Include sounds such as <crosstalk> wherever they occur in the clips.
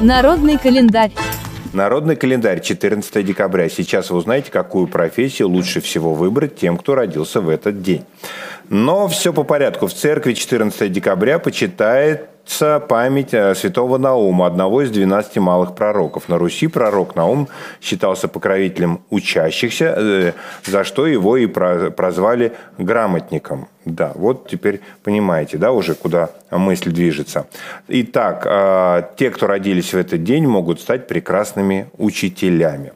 Народный календарь. Народный календарь 14 декабря. Сейчас вы узнаете, какую профессию лучше всего выбрать тем, кто родился в этот день. Но все по порядку. В церкви 14 декабря почитает память э, святого Наума, одного из 12 малых пророков. На Руси пророк Наум считался покровителем учащихся, э, за что его и прозвали грамотником. Да, вот теперь понимаете, да, уже куда мысль движется. Итак, э, те, кто родились в этот день, могут стать прекрасными учителями.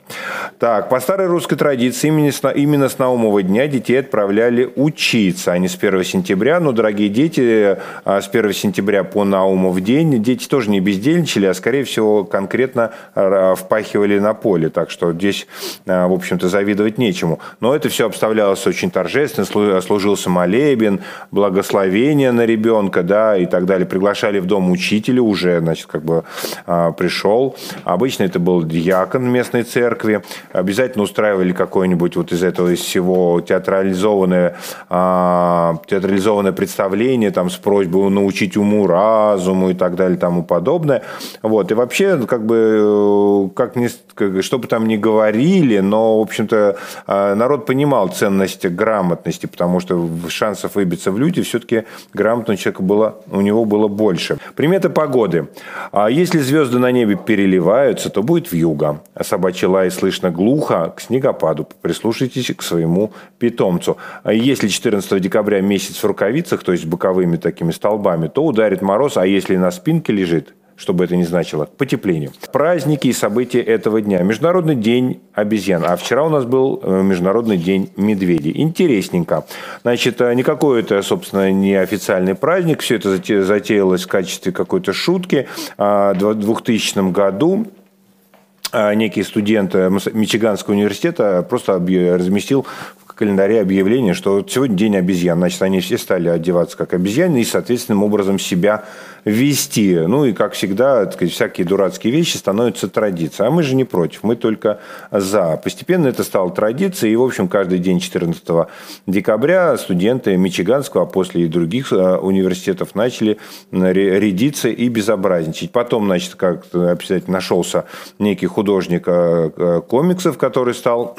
Так, по старой русской традиции именно с, именно с Наумова дня детей отправляли учиться, а не с 1 сентября. Но, дорогие дети, с 1 сентября по Наумов день дети тоже не бездельничали, а, скорее всего, конкретно впахивали на поле. Так что здесь, в общем-то, завидовать нечему. Но это все обставлялось очень торжественно, служился молебен, благословение на ребенка, да, и так далее. Приглашали в дом учителя, уже, значит, как бы а, пришел. Обычно это был диакон местной церкви. Обязательно устраивали какое-нибудь вот из этого, из всего театрализованное, а, театрализованное представление, там, с просьбой научить уму, разуму и так далее, тому подобное. Вот. И вообще, как бы, как ни, как, что бы там ни говорили, но, в общем-то, а, народ понимал ценность грамотности, потому что шансов выбиться в люди, все-таки грамотного человека было, у него было больше. Приметы погоды. А если звезды на небе переливаются, то будет вьюга. А собачий лай слышно глухо к снегопаду. Прислушайтесь к своему питомцу. А если 14 декабря месяц в рукавицах, то есть боковыми такими столбами, то ударит мороз, а если на спинке лежит, что бы это ни значило, к потеплению. Праздники и события этого дня. Международный день обезьян. А вчера у нас был э, Международный день медведей. Интересненько. Значит, э, никакой это, собственно, не официальный праздник. Все это затеялось в качестве какой-то шутки. А в 2000 году а, некий студент э, Мичиганского университета просто разместил календаре объявление, что сегодня день обезьян. Значит, они все стали одеваться как обезьяны и, соответственным образом себя вести. Ну и, как всегда, сказать, всякие дурацкие вещи становятся традицией. А мы же не против, мы только за. Постепенно это стало традицией. И, в общем, каждый день 14 декабря студенты Мичиганского, а после и других э, университетов начали рядиться и безобразничать. Потом, значит, как обязательно нашелся некий художник э, э, комиксов, который стал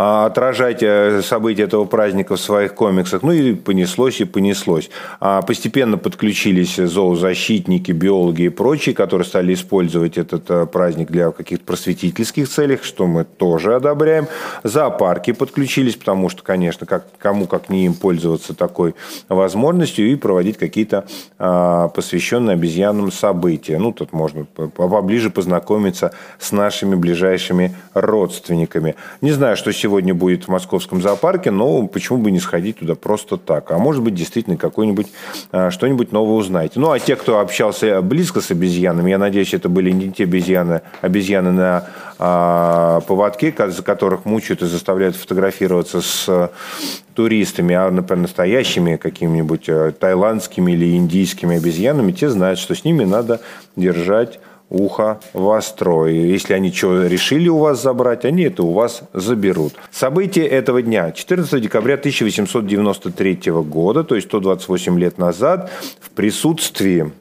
отражать э, события этого праздника в своих комиксах. Ну и понеслось и понеслось. А постепенно подключились зоозащитники, биологи и прочие, которые стали использовать этот э, праздник для каких-то просветительских целей, что мы тоже одобряем. Зоопарки подключились, потому что, конечно, как, кому как не им пользоваться такой возможностью и проводить какие-то а, посвященные обезьянам события. Ну, тут можно поближе познакомиться с нашими ближайшими родственниками. Не знаю, что сегодня будет в московском зоопарке, но почему бы не сходить туда просто так? А может быть, действительно, какой-нибудь а, что-нибудь новое узнаете. Ну, а те, кто общался близко с обезьянами, я надеюсь, это были не те обезьяны, обезьяны на а, поводке, за которых мучают и заставляют фотографироваться с туристами, а, например, настоящими какими-нибудь э, таиландскими или индийскими обезьянами, те знают, что с ними надо держать ухо востро. И если они что решили у вас забрать, они это у вас заберут. События этого дня. 14 декабря 1893 года, то есть 128 лет назад, в присутствии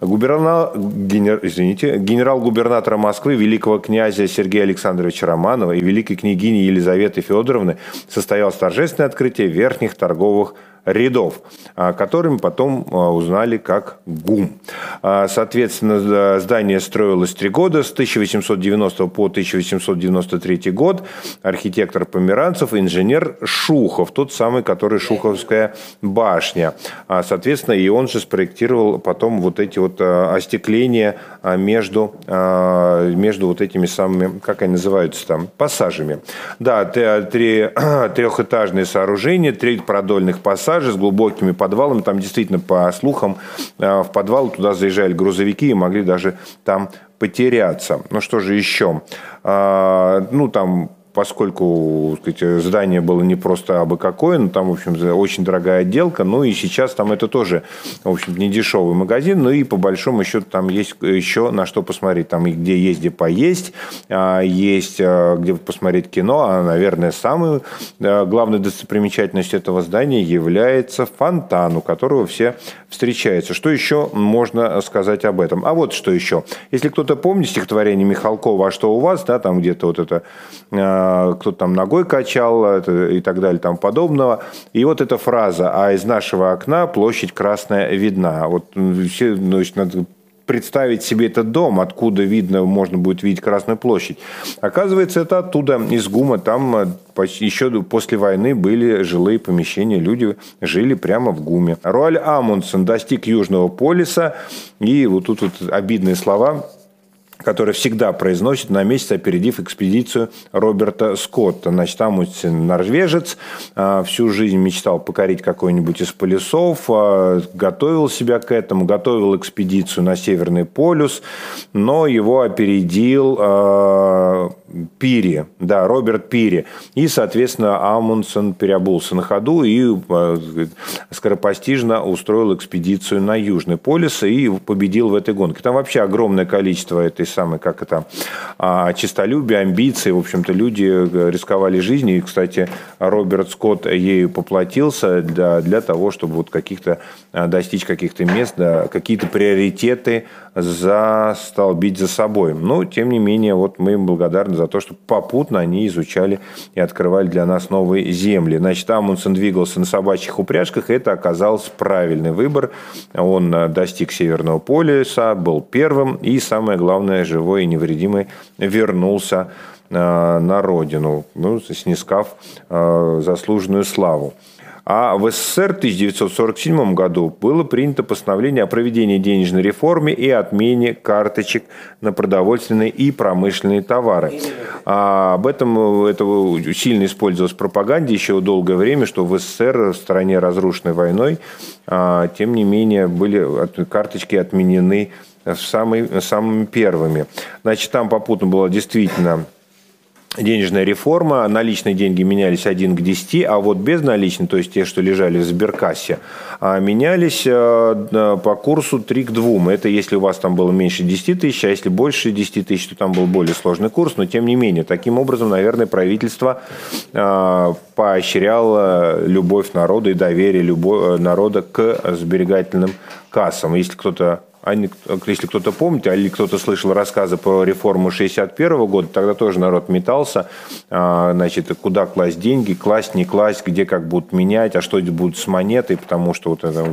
губернатор, генер, извините, генерал-губернатора Москвы, великого князя Сергея Александровича Романова и великой княгини Елизаветы Федоровны состоялось торжественное открытие верхних торговых рядов, а, которыми потом а, узнали как ГУМ. А, соответственно, здание строилось три года, с 1890 по 1893 год. Архитектор Померанцев, инженер Шухов, тот самый, который Шуховская башня. Соответственно, и он же спроектировал потом вот эти вот остекления между, между вот этими самыми, как они называются там, пассажами. Да, три, <clears throat> трехэтажные сооружения, три продольных пассажа, с глубокими подвалами. Там действительно, по слухам, э, в подвал туда заезжали грузовики и могли даже там потеряться. Ну что же еще? Ну, там поскольку сказать, здание было не просто абы какое, но там, в общем, очень дорогая отделка, ну и сейчас там это тоже, в общем, не дешевый магазин, ну и по большому счету там есть еще на что посмотреть. Там и где есть где поесть, а, есть а, где посмотреть кино, а, наверное, самой главной достопримечательностью этого здания является фонтан, у которого все встречаются. Что еще можно сказать об этом? А вот что еще. Если кто-то помнит стихотворение Михалкова «А что у вас?», да, там где-то вот это кто-то там ногой качал и так далее, там подобного. И вот эта фраза «А из нашего окна площадь красная видна». Вот все, значит, надо представить себе этот дом, откуда видно, можно будет видеть Красную площадь. Оказывается, это оттуда, из ГУМа, там э, еще после войны были жилые помещения, люди жили прямо в ГУМе. Руаль Амундсен достиг Южного полюса, и вот тут вот обидные слова – который всегда произносит на месяц, опередив экспедицию Роберта Скотта. Значит, там норвежец, а, всю жизнь мечтал покорить какой-нибудь из полюсов, а, готовил себя к этому, готовил экспедицию на Северный полюс, но его опередил а, Пири, да, Роберт Пири. И, соответственно, Амундсен переобулся на ходу и скоропостижно устроил экспедицию на Южный полюс и победил в этой гонке. Там вообще огромное количество этой самой, как это, а, честолюбие, амбиции. В общем-то, люди э, рисковали жизнью. И, кстати, Роберт Скотт ею поплатился для, для того, чтобы вот каких-то а, достичь каких-то мест, да, какие-то приоритеты застолбить за собой. Но, тем не менее, вот мы им благодарны за то, что попутно они изучали и открывали для нас новые земли. Значит, Амундсен двигался на собачьих упряжках, и это оказался правильный выбор. Он э, достиг Северного полюса, был первым, и, самое главное, живой и невредимый вернулся э, на родину, ну, снискав э, заслуженную славу. А в СССР в 1947 году было принято постановление о проведении денежной реформы и отмене карточек на продовольственные и промышленные товары. А об этом это сильно использовалось в пропаганде еще долгое время, что в СССР, в стране разрушенной войной, а, тем не менее были карточки отменены самыми первыми. Значит, там попутно было действительно денежная реформа, наличные деньги менялись 1 к 10, а вот безналичные, то есть те, что лежали в сберкассе, а, менялись э, по курсу 3 к 2. Это если у вас там было меньше 10 тысяч, а если больше 10 тысяч, то там был более сложный курс, но тем не менее, таким образом, наверное, правительство э, поощряло любовь народа и доверие любого народа к сберегательным кассам. Если кто-то если кто-то помнит, или кто-то слышал рассказы про реформу 61 года, тогда тоже народ метался, а, значит, куда класть деньги, класть, не класть, где как будут менять, а что будет с монетой, потому что вот это,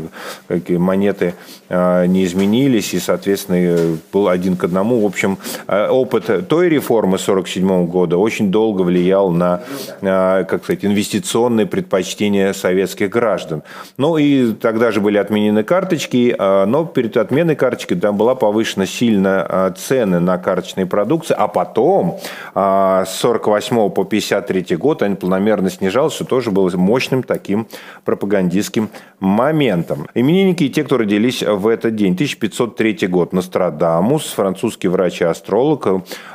монеты а, не изменились, и, соответственно, был один к одному. В общем, а, опыт той реформы 47 года очень долго влиял на, как сказать, инвестиционные предпочтения советских граждан. Ну и тогда же были отменены карточки, но перед отменой карточки, там была повышена сильно а, цены на карточные продукции, а потом а, с 48 по 53 год они планомерно снижались, что тоже было мощным таким пропагандистским моментом. Именинники и те, кто родились в этот день. 1503 год. Нострадамус, французский врач и астролог,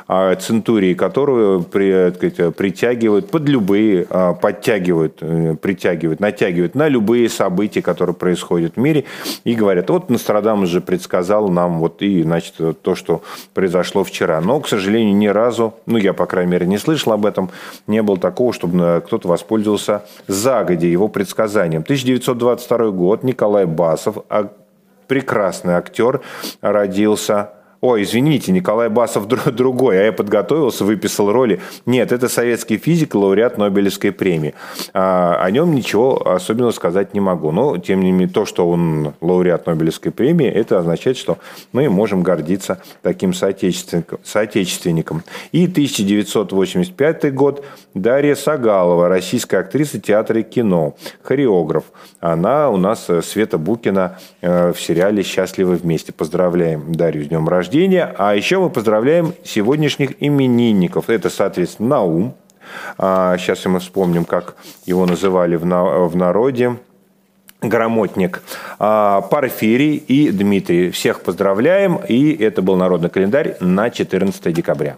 а, центурии которую при, притягивают под любые, подтягивают, э, притягивают, натягивают на любые события, которые происходят в мире, и говорят, вот Нострадамус же предсказал сказал нам вот и, значит, то, что произошло вчера. Но, к сожалению, ни разу, ну, я, по крайней мере, не слышал об этом, не было такого, чтобы э, кто-то воспользовался загодя его предсказанием. 1922 год, Николай Басов, а, прекрасный актер, родился Ой, извините, Николай Басов <laughs> другой, а я подготовился, выписал роли. Нет, это советский физик, лауреат Нобелевской премии. А, о нем ничего особенного сказать не могу. Но, тем не менее, то, что он лауреат Нобелевской премии, это означает, что мы можем гордиться таким соотечественником. соотечественником. И 1985 год. Дарья Сагалова, российская актриса театра и кино, хореограф. Она у нас, э, Света Букина, э, в сериале «Счастливы вместе». Поздравляем Дарью с днем рождения рождения. А еще мы поздравляем сегодняшних именинников. Это, соответственно, Наум. Сейчас а, мы вспомним, как его называли в народе. Грамотник, а, Порфирий и Дмитрий. Всех поздравляем. И это был народный календарь на 14 декабря.